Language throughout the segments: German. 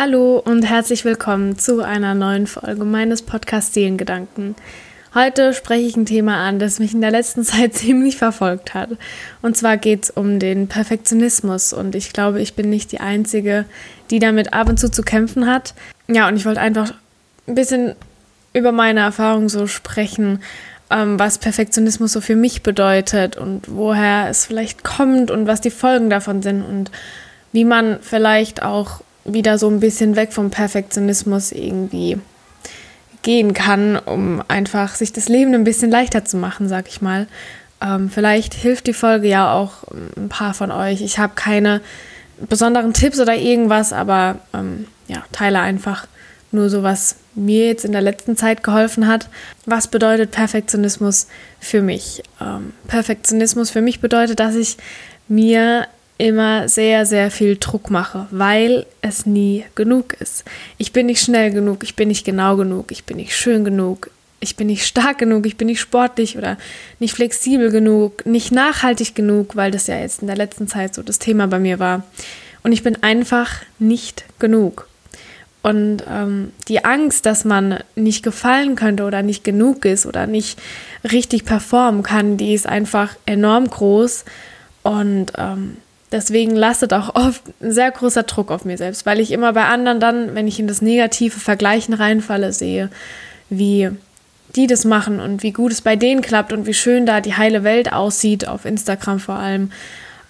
Hallo und herzlich willkommen zu einer neuen Folge meines Podcasts Seelengedanken. Heute spreche ich ein Thema an, das mich in der letzten Zeit ziemlich verfolgt hat. Und zwar geht es um den Perfektionismus. Und ich glaube, ich bin nicht die Einzige, die damit ab und zu zu kämpfen hat. Ja, und ich wollte einfach ein bisschen über meine Erfahrungen so sprechen, ähm, was Perfektionismus so für mich bedeutet und woher es vielleicht kommt und was die Folgen davon sind und wie man vielleicht auch wieder so ein bisschen weg vom Perfektionismus irgendwie gehen kann, um einfach sich das Leben ein bisschen leichter zu machen, sag ich mal. Ähm, vielleicht hilft die Folge ja auch ein paar von euch. Ich habe keine besonderen Tipps oder irgendwas, aber ähm, ja, teile einfach nur so, was mir jetzt in der letzten Zeit geholfen hat. Was bedeutet Perfektionismus für mich? Ähm, Perfektionismus für mich bedeutet, dass ich mir immer sehr, sehr viel Druck mache, weil es nie genug ist. Ich bin nicht schnell genug, ich bin nicht genau genug, ich bin nicht schön genug, ich bin nicht stark genug, ich bin nicht sportlich oder nicht flexibel genug, nicht nachhaltig genug, weil das ja jetzt in der letzten Zeit so das Thema bei mir war. Und ich bin einfach nicht genug. Und ähm, die Angst, dass man nicht gefallen könnte oder nicht genug ist oder nicht richtig performen kann, die ist einfach enorm groß. Und ähm, Deswegen lastet auch oft ein sehr großer Druck auf mir selbst, weil ich immer bei anderen dann, wenn ich in das negative Vergleichen reinfalle, sehe, wie die das machen und wie gut es bei denen klappt und wie schön da die heile Welt aussieht, auf Instagram vor allem.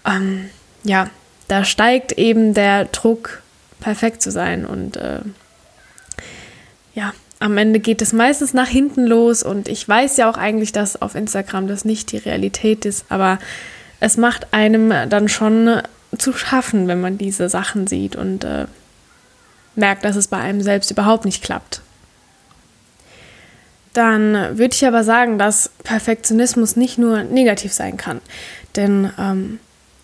Ähm, ja, da steigt eben der Druck, perfekt zu sein und äh, ja, am Ende geht es meistens nach hinten los und ich weiß ja auch eigentlich, dass auf Instagram das nicht die Realität ist, aber es macht einem dann schon zu schaffen, wenn man diese Sachen sieht und äh, merkt, dass es bei einem selbst überhaupt nicht klappt. Dann würde ich aber sagen, dass Perfektionismus nicht nur negativ sein kann. Denn ähm,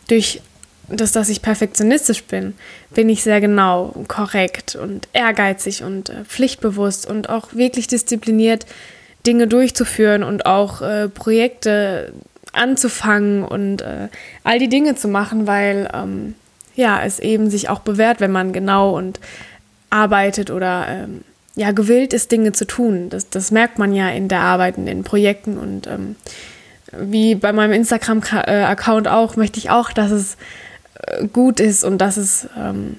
durch das, dass ich perfektionistisch bin, bin ich sehr genau, korrekt und ehrgeizig und äh, pflichtbewusst und auch wirklich diszipliniert, Dinge durchzuführen und auch äh, Projekte anzufangen und äh, all die Dinge zu machen, weil ähm, ja, es eben sich auch bewährt, wenn man genau und arbeitet oder ähm, ja, gewillt ist, Dinge zu tun. Das, das merkt man ja in der Arbeit, in den Projekten und ähm, wie bei meinem Instagram-Account auch, möchte ich auch, dass es äh, gut ist und dass es ähm,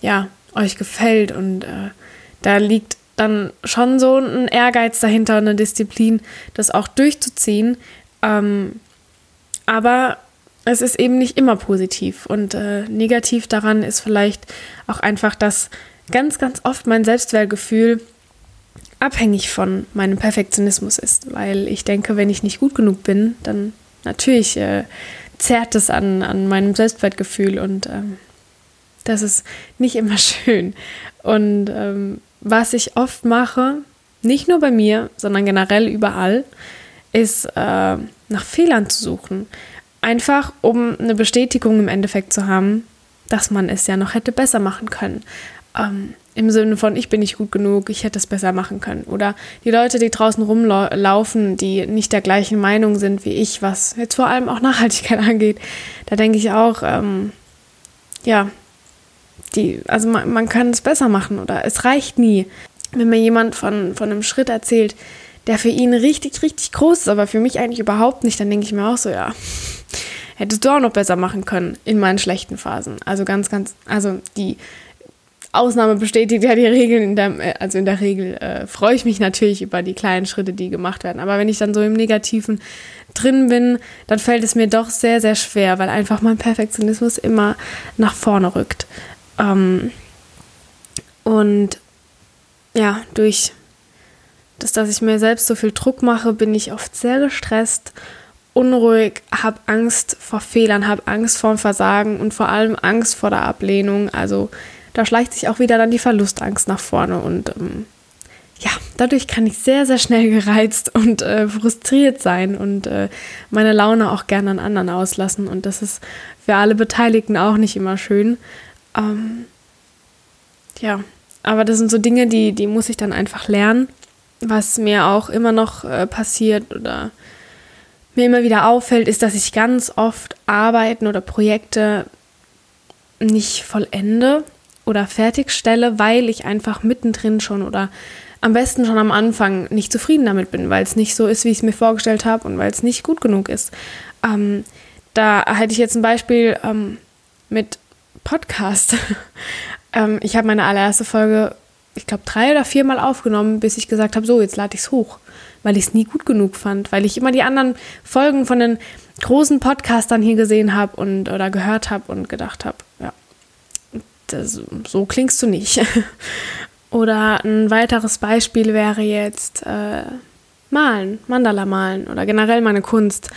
ja, euch gefällt und äh, da liegt dann schon so ein Ehrgeiz dahinter, eine Disziplin, das auch durchzuziehen. Ähm, aber es ist eben nicht immer positiv. Und äh, negativ daran ist vielleicht auch einfach, dass ganz, ganz oft mein Selbstwertgefühl abhängig von meinem Perfektionismus ist. Weil ich denke, wenn ich nicht gut genug bin, dann natürlich äh, zerrt es an, an meinem Selbstwertgefühl und ähm, das ist nicht immer schön. Und ähm, was ich oft mache, nicht nur bei mir, sondern generell überall, ist äh, nach Fehlern zu suchen. Einfach um eine Bestätigung im Endeffekt zu haben, dass man es ja noch hätte besser machen können. Ähm, Im Sinne von, ich bin nicht gut genug, ich hätte es besser machen können. Oder die Leute, die draußen rumlaufen, die nicht der gleichen Meinung sind wie ich, was jetzt vor allem auch Nachhaltigkeit angeht, da denke ich auch, ähm, ja, die, also man, man kann es besser machen oder es reicht nie. Wenn mir jemand von, von einem Schritt erzählt, der für ihn richtig, richtig groß ist, aber für mich eigentlich überhaupt nicht, dann denke ich mir auch so, ja, hättest du auch noch besser machen können in meinen schlechten Phasen. Also ganz, ganz, also die Ausnahme bestätigt ja die Regeln. In der, also in der Regel äh, freue ich mich natürlich über die kleinen Schritte, die gemacht werden. Aber wenn ich dann so im Negativen drin bin, dann fällt es mir doch sehr, sehr schwer, weil einfach mein Perfektionismus immer nach vorne rückt. Ähm, und ja, durch dass, dass ich mir selbst so viel Druck mache, bin ich oft sehr gestresst, unruhig, habe Angst vor Fehlern, habe Angst vor dem Versagen und vor allem Angst vor der Ablehnung. Also da schleicht sich auch wieder dann die Verlustangst nach vorne und ähm, ja, dadurch kann ich sehr, sehr schnell gereizt und äh, frustriert sein und äh, meine Laune auch gerne an anderen auslassen. Und das ist für alle Beteiligten auch nicht immer schön. Ähm, ja, aber das sind so Dinge, die, die muss ich dann einfach lernen was mir auch immer noch äh, passiert oder mir immer wieder auffällt, ist, dass ich ganz oft Arbeiten oder Projekte nicht vollende oder fertigstelle, weil ich einfach mittendrin schon oder am besten schon am Anfang nicht zufrieden damit bin, weil es nicht so ist, wie ich es mir vorgestellt habe und weil es nicht gut genug ist. Ähm, da hätte ich jetzt ein Beispiel ähm, mit Podcast. ähm, ich habe meine allererste Folge, ich glaube, drei oder viermal aufgenommen, bis ich gesagt habe, so, jetzt lade ich es hoch, weil ich es nie gut genug fand, weil ich immer die anderen Folgen von den großen Podcastern hier gesehen habe und oder gehört habe und gedacht habe, ja, das, so klingst du nicht. Oder ein weiteres Beispiel wäre jetzt äh, Malen, Mandala malen oder generell meine Kunst.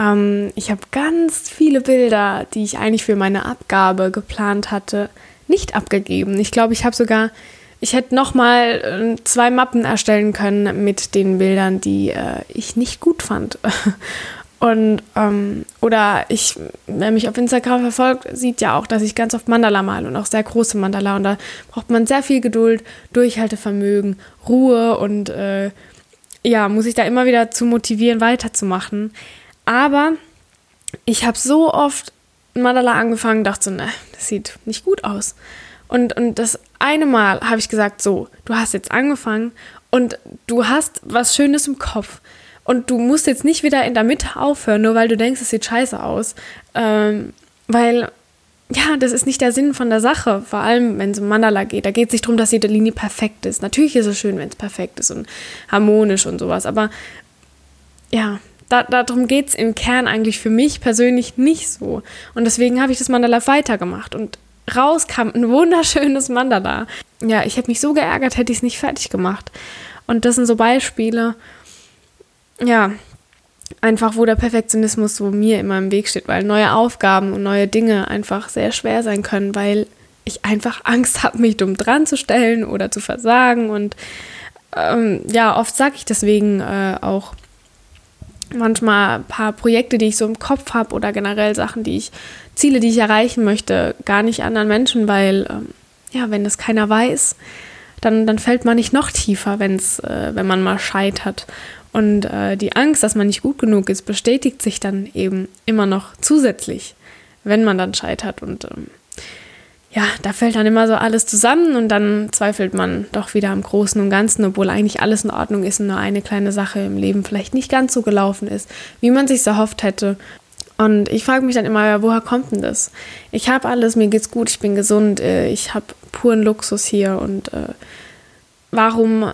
Ähm, ich habe ganz viele Bilder, die ich eigentlich für meine Abgabe geplant hatte, nicht abgegeben. Ich glaube, ich habe sogar, ich hätte noch mal äh, zwei Mappen erstellen können mit den Bildern, die äh, ich nicht gut fand. Und, ähm, oder ich, wer mich auf Instagram verfolgt, sieht ja auch, dass ich ganz oft Mandala male und auch sehr große Mandala. Und da braucht man sehr viel Geduld, Durchhaltevermögen, Ruhe und äh, ja, muss ich da immer wieder zu motivieren, weiterzumachen. Aber ich habe so oft Mandala angefangen, dachte so, ne, das sieht nicht gut aus. Und, und das eine Mal habe ich gesagt, so, du hast jetzt angefangen und du hast was Schönes im Kopf. Und du musst jetzt nicht wieder in der Mitte aufhören, nur weil du denkst, es sieht scheiße aus. Ähm, weil, ja, das ist nicht der Sinn von der Sache. Vor allem, wenn es um Mandala geht. Da geht es nicht darum, dass jede Linie perfekt ist. Natürlich ist es schön, wenn es perfekt ist und harmonisch und sowas. Aber ja, da, darum geht es im Kern eigentlich für mich persönlich nicht so. Und deswegen habe ich das Mandala weitergemacht. Und raus kam ein wunderschönes Mandala. Ja, ich hätte mich so geärgert, hätte ich es nicht fertig gemacht. Und das sind so Beispiele, ja, einfach wo der Perfektionismus so mir immer im Weg steht, weil neue Aufgaben und neue Dinge einfach sehr schwer sein können, weil ich einfach Angst habe, mich dumm dran zu stellen oder zu versagen. Und ähm, ja, oft sage ich deswegen äh, auch manchmal ein paar Projekte, die ich so im Kopf habe oder generell Sachen, die ich, Ziele, die ich erreichen möchte, gar nicht anderen Menschen, weil ähm, ja, wenn das keiner weiß, dann, dann fällt man nicht noch tiefer, wenn's, äh, wenn man mal scheitert. Und äh, die Angst, dass man nicht gut genug ist, bestätigt sich dann eben immer noch zusätzlich, wenn man dann scheitert. Und ähm, ja, da fällt dann immer so alles zusammen und dann zweifelt man doch wieder am Großen und Ganzen, obwohl eigentlich alles in Ordnung ist und nur eine kleine Sache im Leben vielleicht nicht ganz so gelaufen ist, wie man sich erhofft hätte. Und ich frage mich dann immer, ja, woher kommt denn das? Ich habe alles, mir geht's gut, ich bin gesund, äh, ich habe puren Luxus hier und äh, warum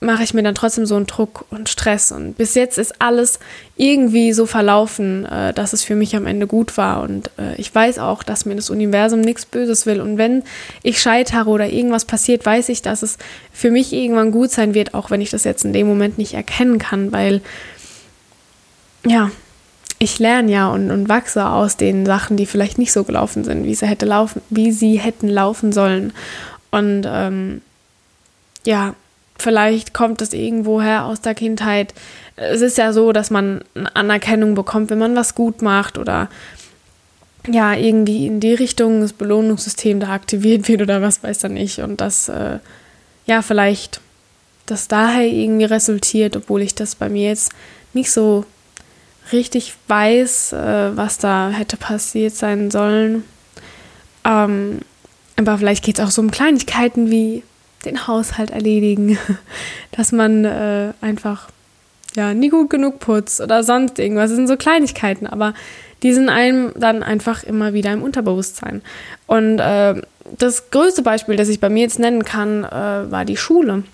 mache ich mir dann trotzdem so einen Druck und Stress. Und bis jetzt ist alles irgendwie so verlaufen, äh, dass es für mich am Ende gut war. Und äh, ich weiß auch, dass mir das Universum nichts Böses will. Und wenn ich scheitere oder irgendwas passiert, weiß ich, dass es für mich irgendwann gut sein wird, auch wenn ich das jetzt in dem Moment nicht erkennen kann, weil ja, ich lerne ja und, und wachse aus den Sachen, die vielleicht nicht so gelaufen sind, wie sie hätte laufen, wie sie hätten laufen sollen. Und ähm, ja, Vielleicht kommt es irgendwoher aus der Kindheit. Es ist ja so, dass man Anerkennung bekommt, wenn man was gut macht oder ja, irgendwie in die Richtung das Belohnungssystem da aktiviert wird oder was weiß er nicht. Und das, äh, ja, vielleicht das daher irgendwie resultiert, obwohl ich das bei mir jetzt nicht so richtig weiß, äh, was da hätte passiert sein sollen. Ähm, aber vielleicht geht es auch so um Kleinigkeiten wie den Haushalt erledigen, dass man äh, einfach ja nie gut genug putzt oder sonst irgendwas. Das sind so Kleinigkeiten, aber die sind einem dann einfach immer wieder im Unterbewusstsein. Und äh, das größte Beispiel, das ich bei mir jetzt nennen kann, äh, war die Schule.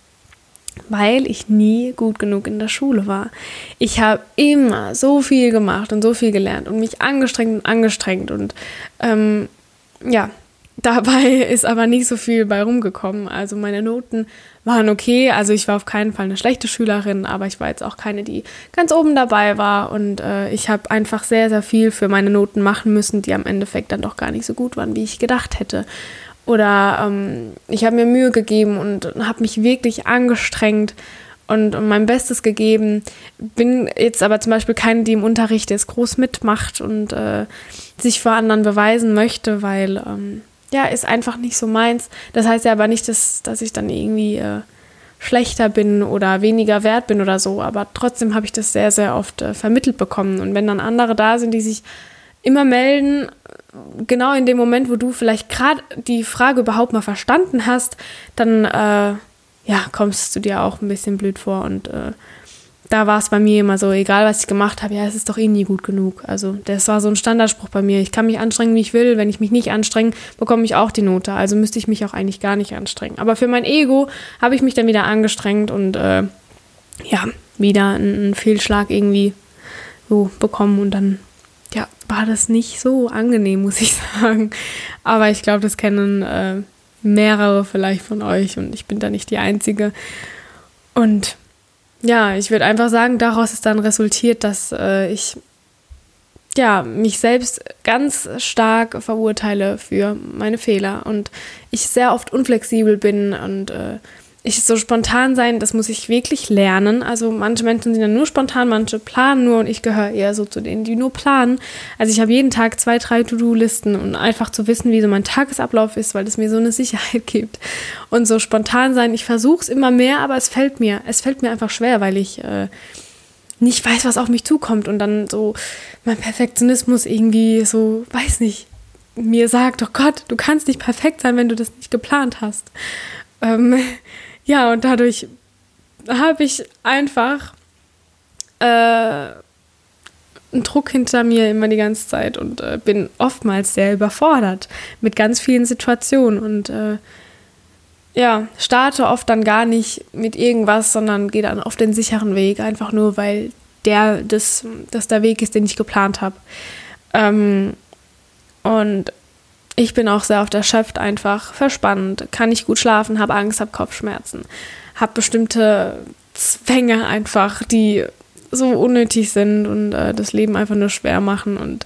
Weil ich nie gut genug in der Schule war. Ich habe immer so viel gemacht und so viel gelernt und mich angestrengt und angestrengt und ähm, ja, Dabei ist aber nicht so viel bei rumgekommen. Also meine Noten waren okay. Also ich war auf keinen Fall eine schlechte Schülerin, aber ich war jetzt auch keine, die ganz oben dabei war. Und äh, ich habe einfach sehr, sehr viel für meine Noten machen müssen, die am Endeffekt dann doch gar nicht so gut waren, wie ich gedacht hätte. Oder ähm, ich habe mir Mühe gegeben und habe mich wirklich angestrengt und, und mein Bestes gegeben. Bin jetzt aber zum Beispiel keine, die im Unterricht jetzt groß mitmacht und äh, sich vor anderen beweisen möchte, weil ähm, ja, ist einfach nicht so meins. Das heißt ja aber nicht, dass, dass ich dann irgendwie äh, schlechter bin oder weniger wert bin oder so, aber trotzdem habe ich das sehr, sehr oft äh, vermittelt bekommen. Und wenn dann andere da sind, die sich immer melden, genau in dem Moment, wo du vielleicht gerade die Frage überhaupt mal verstanden hast, dann äh, ja, kommst du dir auch ein bisschen blöd vor und äh, da war es bei mir immer so, egal was ich gemacht habe, ja, es ist doch eh nie gut genug. Also das war so ein Standardspruch bei mir. Ich kann mich anstrengen, wie ich will. Wenn ich mich nicht anstrenge, bekomme ich auch die Note. Also müsste ich mich auch eigentlich gar nicht anstrengen. Aber für mein Ego habe ich mich dann wieder angestrengt und äh, ja, wieder einen Fehlschlag irgendwie so bekommen und dann ja, war das nicht so angenehm, muss ich sagen. Aber ich glaube, das kennen äh, mehrere vielleicht von euch und ich bin da nicht die Einzige. Und ja, ich würde einfach sagen, daraus ist dann resultiert, dass äh, ich ja, mich selbst ganz stark verurteile für meine Fehler und ich sehr oft unflexibel bin und äh, ich so spontan sein, das muss ich wirklich lernen. Also manche Menschen sind ja nur spontan, manche planen nur und ich gehöre eher so zu denen, die nur planen. Also ich habe jeden Tag zwei, drei To-Do-Listen und einfach zu wissen, wie so mein Tagesablauf ist, weil das mir so eine Sicherheit gibt. Und so spontan sein, ich versuche es immer mehr, aber es fällt mir, es fällt mir einfach schwer, weil ich äh, nicht weiß, was auf mich zukommt und dann so mein Perfektionismus irgendwie so, weiß nicht, mir sagt, oh Gott, du kannst nicht perfekt sein, wenn du das nicht geplant hast. Ähm, ja, und dadurch habe ich einfach äh, einen Druck hinter mir immer die ganze Zeit und äh, bin oftmals sehr überfordert mit ganz vielen Situationen und äh, ja, starte oft dann gar nicht mit irgendwas, sondern gehe dann auf den sicheren Weg, einfach nur weil der das, das der Weg ist, den ich geplant habe. Ähm, und ich bin auch sehr oft erschöpft, einfach verspannt, kann nicht gut schlafen, habe Angst, habe Kopfschmerzen, habe bestimmte Zwänge einfach, die so unnötig sind und äh, das Leben einfach nur schwer machen und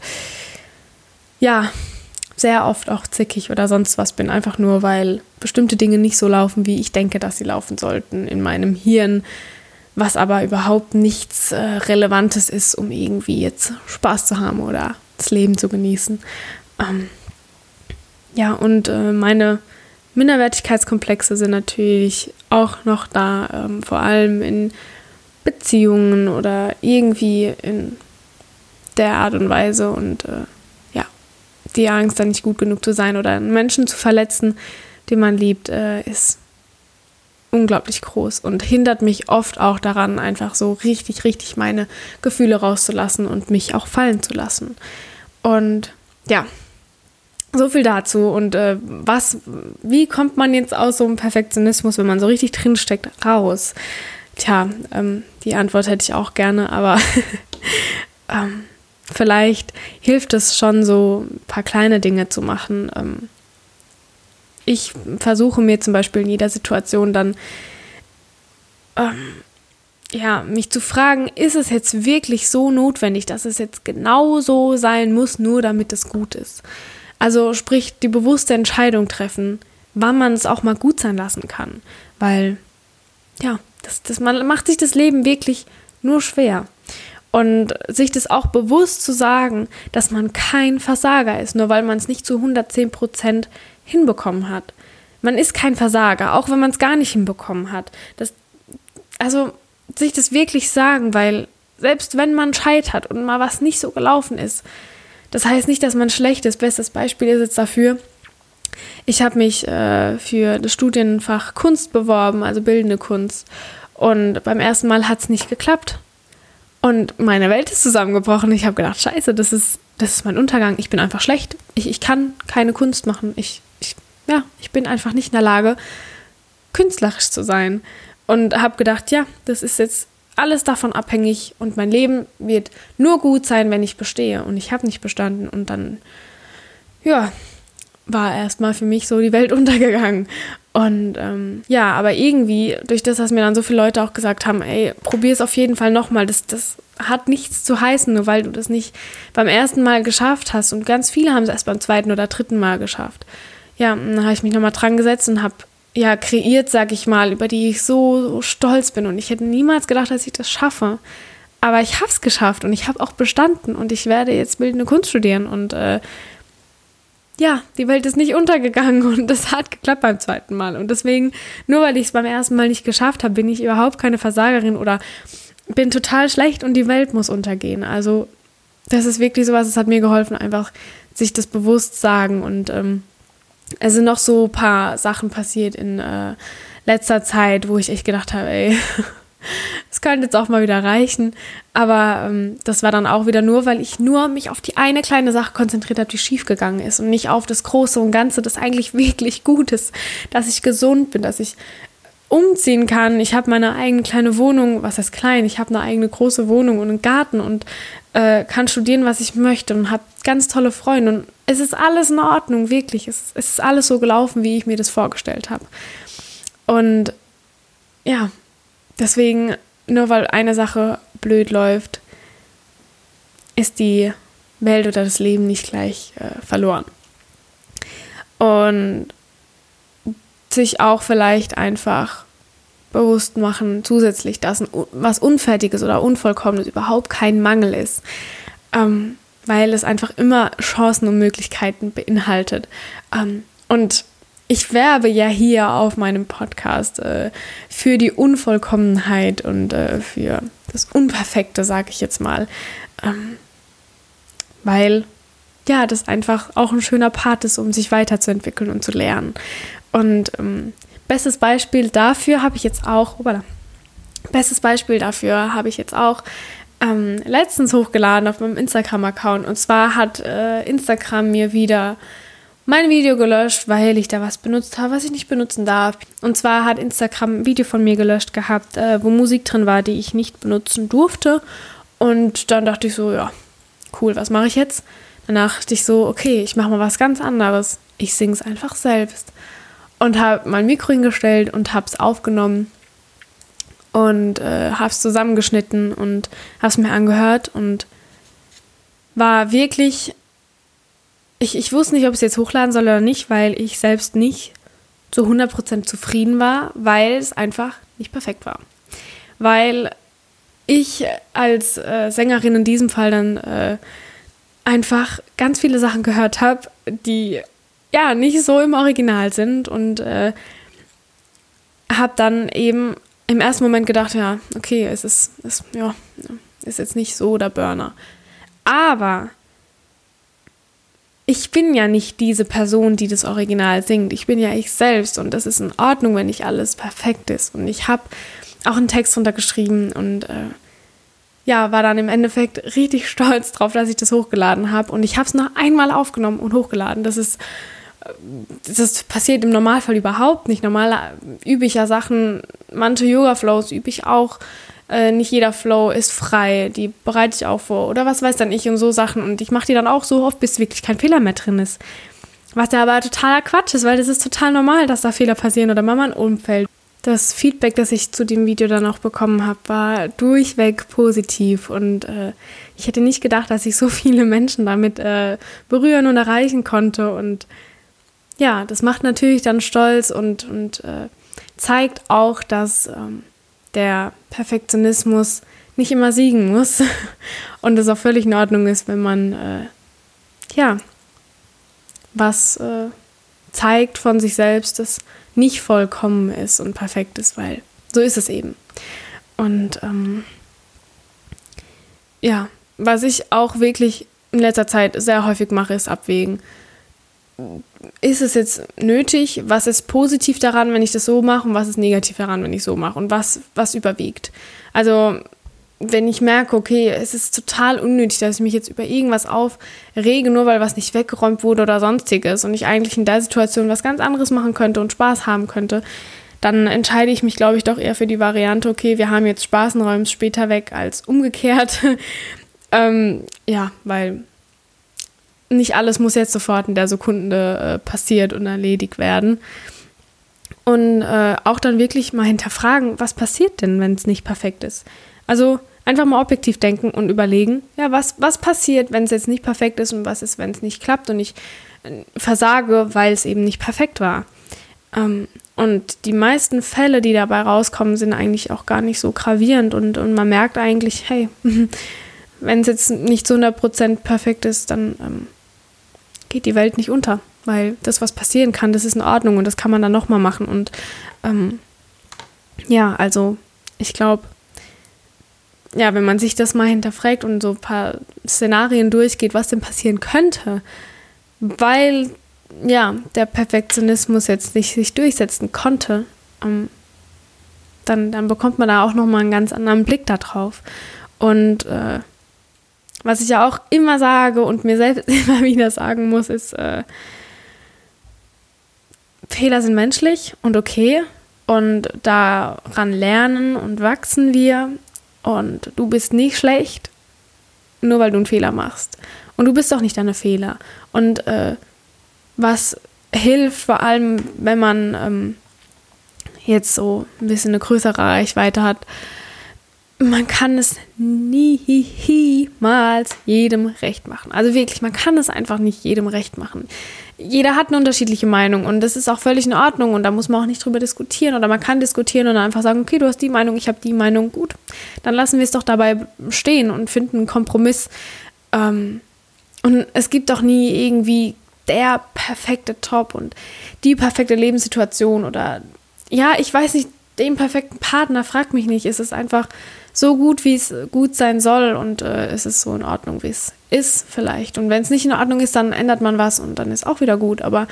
ja, sehr oft auch zickig oder sonst was bin, einfach nur, weil bestimmte Dinge nicht so laufen, wie ich denke, dass sie laufen sollten in meinem Hirn, was aber überhaupt nichts äh, Relevantes ist, um irgendwie jetzt Spaß zu haben oder das Leben zu genießen. Ähm, ja, und äh, meine Minderwertigkeitskomplexe sind natürlich auch noch da, ähm, vor allem in Beziehungen oder irgendwie in der Art und Weise und äh, ja, die Angst, dann nicht gut genug zu sein oder einen Menschen zu verletzen, den man liebt, äh, ist unglaublich groß und hindert mich oft auch daran, einfach so richtig, richtig meine Gefühle rauszulassen und mich auch fallen zu lassen. Und ja, so viel dazu. Und äh, was, wie kommt man jetzt aus so einem Perfektionismus, wenn man so richtig drinsteckt, raus? Tja, ähm, die Antwort hätte ich auch gerne, aber ähm, vielleicht hilft es schon, so ein paar kleine Dinge zu machen. Ähm, ich versuche mir zum Beispiel in jeder Situation dann ähm, ja, mich zu fragen, ist es jetzt wirklich so notwendig, dass es jetzt genau so sein muss, nur damit es gut ist? Also sprich, die bewusste Entscheidung treffen, wann man es auch mal gut sein lassen kann. Weil, ja, das, das, man macht sich das Leben wirklich nur schwer. Und sich das auch bewusst zu sagen, dass man kein Versager ist, nur weil man es nicht zu 110 Prozent hinbekommen hat. Man ist kein Versager, auch wenn man es gar nicht hinbekommen hat. Das, also sich das wirklich sagen, weil selbst wenn man scheitert und mal was nicht so gelaufen ist, das heißt nicht, dass man schlecht ist. Bestes Beispiel ist jetzt dafür, ich habe mich äh, für das Studienfach Kunst beworben, also bildende Kunst. Und beim ersten Mal hat es nicht geklappt. Und meine Welt ist zusammengebrochen. Ich habe gedacht, scheiße, das ist, das ist mein Untergang. Ich bin einfach schlecht. Ich, ich kann keine Kunst machen. Ich, ich, ja, ich bin einfach nicht in der Lage, künstlerisch zu sein. Und habe gedacht, ja, das ist jetzt alles davon abhängig und mein Leben wird nur gut sein, wenn ich bestehe. Und ich habe nicht bestanden. Und dann, ja, war erstmal für mich so die Welt untergegangen. Und ähm, ja, aber irgendwie, durch das, was mir dann so viele Leute auch gesagt haben, ey, probier es auf jeden Fall nochmal. Das, das hat nichts zu heißen, nur weil du das nicht beim ersten Mal geschafft hast. Und ganz viele haben es erst beim zweiten oder dritten Mal geschafft. Ja, dann habe ich mich nochmal dran gesetzt und habe ja, kreiert, sag ich mal, über die ich so, so stolz bin. Und ich hätte niemals gedacht, dass ich das schaffe. Aber ich habe es geschafft und ich habe auch bestanden und ich werde jetzt bildende Kunst studieren. Und äh, ja, die Welt ist nicht untergegangen und das hat geklappt beim zweiten Mal. Und deswegen, nur weil ich es beim ersten Mal nicht geschafft habe, bin ich überhaupt keine Versagerin oder bin total schlecht und die Welt muss untergehen. Also das ist wirklich sowas, es hat mir geholfen, einfach sich das bewusst sagen. Und ähm, es sind noch so ein paar Sachen passiert in äh, letzter Zeit, wo ich echt gedacht habe, ey, es könnte jetzt auch mal wieder reichen. Aber ähm, das war dann auch wieder nur, weil ich nur mich auf die eine kleine Sache konzentriert habe, die schiefgegangen ist und nicht auf das Große und Ganze, das eigentlich wirklich gut ist, dass ich gesund bin, dass ich umziehen kann. Ich habe meine eigene kleine Wohnung, was heißt klein? Ich habe eine eigene große Wohnung und einen Garten und äh, kann studieren, was ich möchte und habe ganz tolle Freunde. Und es ist alles in Ordnung, wirklich. Es, es ist alles so gelaufen, wie ich mir das vorgestellt habe. Und ja, deswegen, nur weil eine Sache blöd läuft, ist die Welt oder das Leben nicht gleich äh, verloren. Und sich auch vielleicht einfach bewusst machen, zusätzlich, dass was Unfertiges oder Unvollkommenes überhaupt kein Mangel ist, ähm, weil es einfach immer Chancen und Möglichkeiten beinhaltet. Ähm, und ich werbe ja hier auf meinem Podcast äh, für die Unvollkommenheit und äh, für das Unperfekte, sage ich jetzt mal, ähm, weil ja, das einfach auch ein schöner Part ist, um sich weiterzuentwickeln und zu lernen. Und ähm, bestes Beispiel dafür habe ich jetzt auch, obala, bestes Beispiel dafür habe ich jetzt auch ähm, letztens hochgeladen auf meinem Instagram-Account. Und zwar hat äh, Instagram mir wieder mein Video gelöscht, weil ich da was benutzt habe, was ich nicht benutzen darf. Und zwar hat Instagram ein Video von mir gelöscht gehabt, äh, wo Musik drin war, die ich nicht benutzen durfte. Und dann dachte ich so, ja, cool, was mache ich jetzt? Danach dachte ich so, okay, ich mache mal was ganz anderes. Ich singe es einfach selbst und habe mein Mikro hingestellt und habe es aufgenommen und äh, habe es zusammengeschnitten und habe es mir angehört und war wirklich, ich, ich wusste nicht, ob ich es jetzt hochladen soll oder nicht, weil ich selbst nicht zu 100% zufrieden war, weil es einfach nicht perfekt war. Weil ich als äh, Sängerin in diesem Fall dann äh, einfach ganz viele Sachen gehört habe, die ja, nicht so im Original sind und äh, habe dann eben im ersten Moment gedacht, ja, okay, es ist, ist, ja, ist jetzt nicht so der Burner. Aber ich bin ja nicht diese Person, die das Original singt. Ich bin ja ich selbst und das ist in Ordnung, wenn nicht alles perfekt ist. Und ich habe auch einen Text runtergeschrieben und äh, ja, war dann im Endeffekt richtig stolz drauf, dass ich das hochgeladen habe. Und ich habe es noch einmal aufgenommen und hochgeladen. Das ist das passiert im Normalfall überhaupt nicht. Normal übe ich ja Sachen, manche Yoga-Flows übe ich auch. Äh, nicht jeder Flow ist frei, die bereite ich auch vor. Oder was weiß dann ich und so Sachen. Und ich mache die dann auch so oft, bis wirklich kein Fehler mehr drin ist. Was ja aber totaler Quatsch ist, weil das ist total normal, dass da Fehler passieren oder mal ein Umfeld. Das Feedback, das ich zu dem Video dann auch bekommen habe, war durchweg positiv. Und äh, ich hätte nicht gedacht, dass ich so viele Menschen damit äh, berühren und erreichen konnte. Und ja, das macht natürlich dann stolz und, und äh, zeigt auch, dass ähm, der Perfektionismus nicht immer siegen muss und es auch völlig in Ordnung ist, wenn man äh, ja was äh, zeigt von sich selbst, das nicht vollkommen ist und perfekt ist, weil so ist es eben. Und ähm, ja, was ich auch wirklich in letzter Zeit sehr häufig mache, ist abwägen ist es jetzt nötig? Was ist positiv daran, wenn ich das so mache und was ist negativ daran, wenn ich so mache und was, was überwiegt? Also wenn ich merke, okay, es ist total unnötig, dass ich mich jetzt über irgendwas aufrege, nur weil was nicht weggeräumt wurde oder sonstiges und ich eigentlich in der Situation was ganz anderes machen könnte und Spaß haben könnte, dann entscheide ich mich, glaube ich, doch eher für die Variante, okay, wir haben jetzt Spaß und räumen es später weg als umgekehrt. ähm, ja, weil nicht alles muss jetzt sofort in der Sekunde äh, passiert und erledigt werden. Und äh, auch dann wirklich mal hinterfragen, was passiert denn, wenn es nicht perfekt ist? Also einfach mal objektiv denken und überlegen, ja, was, was passiert, wenn es jetzt nicht perfekt ist und was ist, wenn es nicht klappt und ich äh, versage, weil es eben nicht perfekt war. Ähm, und die meisten Fälle, die dabei rauskommen, sind eigentlich auch gar nicht so gravierend und, und man merkt eigentlich, hey, wenn es jetzt nicht zu 100% perfekt ist, dann ähm, geht die Welt nicht unter, weil das, was passieren kann, das ist in Ordnung und das kann man dann nochmal machen. Und ähm, ja, also ich glaube, ja, wenn man sich das mal hinterfragt und so ein paar Szenarien durchgeht, was denn passieren könnte, weil ja, der Perfektionismus jetzt nicht sich durchsetzen konnte, ähm, dann, dann bekommt man da auch nochmal einen ganz anderen Blick darauf. Und äh, was ich ja auch immer sage und mir selbst immer wieder sagen muss, ist, äh, Fehler sind menschlich und okay. Und daran lernen und wachsen wir. Und du bist nicht schlecht, nur weil du einen Fehler machst. Und du bist auch nicht deine Fehler. Und äh, was hilft, vor allem wenn man ähm, jetzt so ein bisschen eine größere Reichweite hat, man kann es niemals jedem recht machen. Also wirklich, man kann es einfach nicht jedem recht machen. Jeder hat eine unterschiedliche Meinung und das ist auch völlig in Ordnung und da muss man auch nicht drüber diskutieren oder man kann diskutieren und einfach sagen, okay, du hast die Meinung, ich habe die Meinung, gut, dann lassen wir es doch dabei stehen und finden einen Kompromiss. Ähm, und es gibt doch nie irgendwie der perfekte Top und die perfekte Lebenssituation oder ja, ich weiß nicht, den perfekten Partner, frag mich nicht. Es ist einfach so gut, wie es gut sein soll und äh, es ist so in Ordnung, wie es ist vielleicht. Und wenn es nicht in Ordnung ist, dann ändert man was und dann ist auch wieder gut. Aber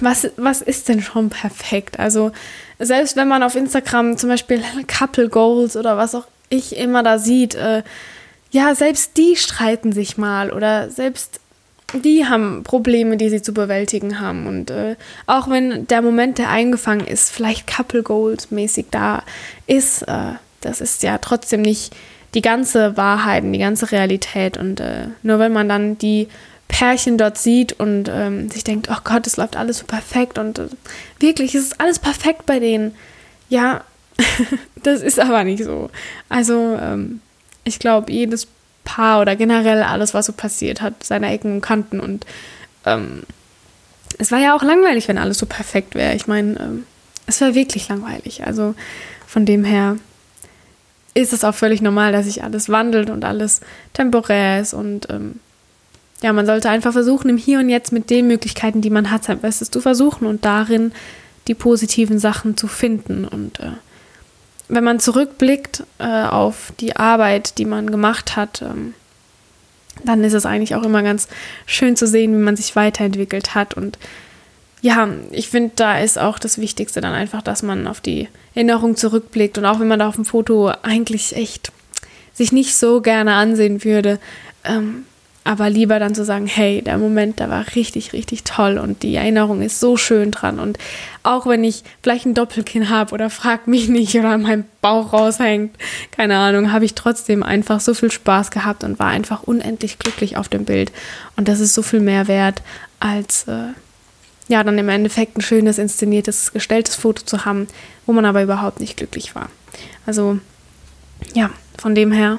was, was ist denn schon perfekt? Also selbst wenn man auf Instagram zum Beispiel Couple Goals oder was auch ich immer da sieht, äh, ja, selbst die streiten sich mal oder selbst die haben Probleme, die sie zu bewältigen haben. Und äh, auch wenn der Moment, der eingefangen ist, vielleicht Couple Goals mäßig da ist, äh, das ist ja trotzdem nicht die ganze Wahrheit und die ganze Realität. Und äh, nur wenn man dann die Pärchen dort sieht und ähm, sich denkt, oh Gott, es läuft alles so perfekt und äh, wirklich, es ist alles perfekt bei denen. Ja, das ist aber nicht so. Also ähm, ich glaube, jedes Paar oder generell alles, was so passiert hat, seine Ecken und Kanten. Und ähm, es war ja auch langweilig, wenn alles so perfekt wäre. Ich meine, ähm, es war wirklich langweilig. Also von dem her ist es auch völlig normal, dass sich alles wandelt und alles temporär ist. Und ähm, ja, man sollte einfach versuchen, im Hier und Jetzt mit den Möglichkeiten, die man hat, sein Bestes zu versuchen und darin die positiven Sachen zu finden. Und äh, wenn man zurückblickt äh, auf die Arbeit, die man gemacht hat, ähm, dann ist es eigentlich auch immer ganz schön zu sehen, wie man sich weiterentwickelt hat. Und ja, ich finde, da ist auch das Wichtigste dann einfach, dass man auf die Erinnerung zurückblickt. Und auch wenn man da auf dem Foto eigentlich echt sich nicht so gerne ansehen würde, ähm, aber lieber dann zu sagen, hey, der Moment, der war richtig, richtig toll und die Erinnerung ist so schön dran. Und auch wenn ich vielleicht ein Doppelkinn habe oder frag mich nicht oder mein Bauch raushängt, keine Ahnung, habe ich trotzdem einfach so viel Spaß gehabt und war einfach unendlich glücklich auf dem Bild. Und das ist so viel mehr wert, als äh, ja, dann im Endeffekt ein schönes, inszeniertes, gestelltes Foto zu haben, wo man aber überhaupt nicht glücklich war. Also ja, von dem her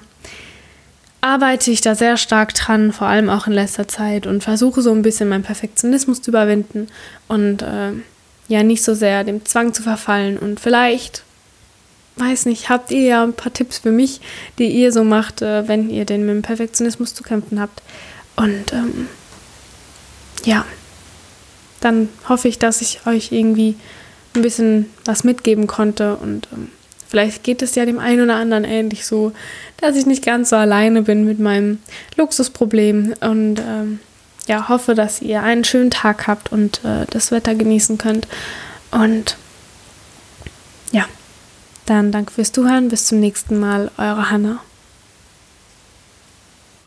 arbeite ich da sehr stark dran, vor allem auch in letzter Zeit und versuche so ein bisschen meinen Perfektionismus zu überwinden und äh, ja nicht so sehr dem Zwang zu verfallen und vielleicht weiß nicht, habt ihr ja ein paar Tipps für mich, die ihr so macht, äh, wenn ihr denn mit dem Perfektionismus zu kämpfen habt. Und ähm, ja, dann hoffe ich, dass ich euch irgendwie ein bisschen was mitgeben konnte und ähm, Vielleicht geht es ja dem einen oder anderen ähnlich so, dass ich nicht ganz so alleine bin mit meinem Luxusproblem und ähm, ja, hoffe, dass ihr einen schönen Tag habt und äh, das Wetter genießen könnt. Und ja, dann danke fürs Zuhören. Bis zum nächsten Mal. Eure Hanna.